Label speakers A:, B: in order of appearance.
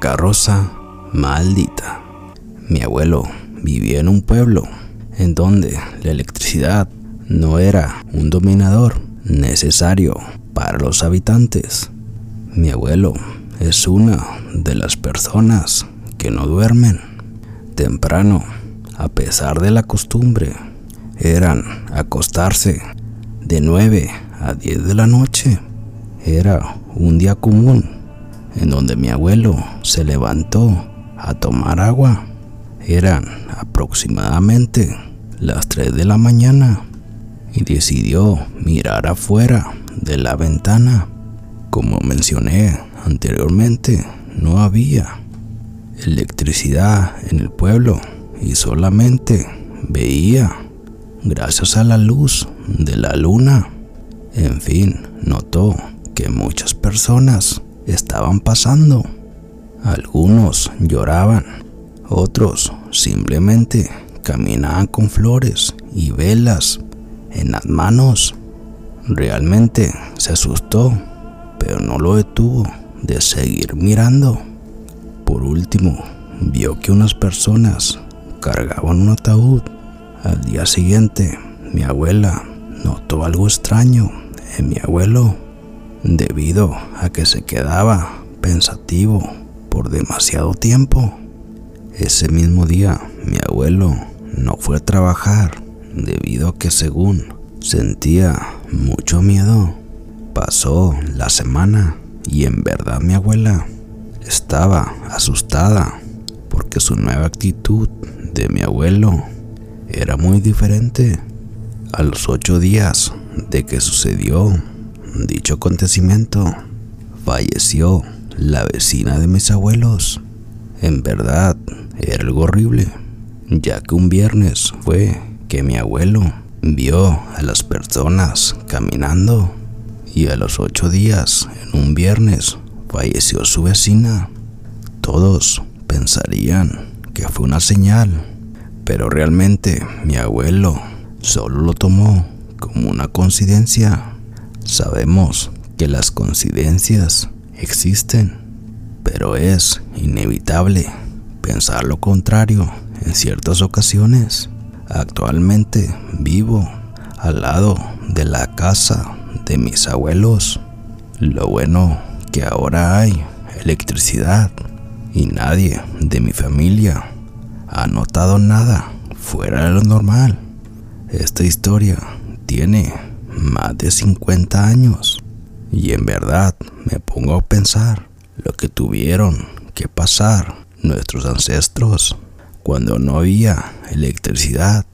A: Carroza maldita. Mi abuelo vivía en un pueblo en donde la electricidad no era un dominador necesario para los habitantes. Mi abuelo es una de las personas que no duermen temprano, a pesar de la costumbre. Eran acostarse de 9 a 10 de la noche. Era un día común en donde mi abuelo se levantó a tomar agua. Eran aproximadamente las 3 de la mañana y decidió mirar afuera de la ventana. Como mencioné anteriormente, no había electricidad en el pueblo y solamente veía gracias a la luz de la luna. En fin, notó que muchas personas estaban pasando. Algunos lloraban, otros simplemente caminaban con flores y velas en las manos. Realmente se asustó, pero no lo detuvo de seguir mirando. Por último, vio que unas personas cargaban un ataúd. Al día siguiente, mi abuela notó algo extraño en mi abuelo debido a que se quedaba pensativo por demasiado tiempo. Ese mismo día mi abuelo no fue a trabajar debido a que según sentía mucho miedo. Pasó la semana y en verdad mi abuela estaba asustada porque su nueva actitud de mi abuelo era muy diferente. A los ocho días de que sucedió dicho acontecimiento, falleció la vecina de mis abuelos. En verdad, era algo horrible, ya que un viernes fue que mi abuelo vio a las personas caminando y a los ocho días, en un viernes, falleció su vecina. Todos pensarían que fue una señal, pero realmente mi abuelo solo lo tomó como una coincidencia. Sabemos que las coincidencias existen, pero es inevitable pensar lo contrario en ciertas ocasiones. Actualmente vivo al lado de la casa de mis abuelos. Lo bueno que ahora hay electricidad y nadie de mi familia ha notado nada fuera de lo normal. Esta historia tiene más de 50 años. Y en verdad me pongo a pensar lo que tuvieron que pasar nuestros ancestros cuando no había electricidad